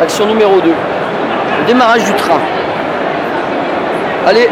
Action numéro 2. Démarrage du train. Allez.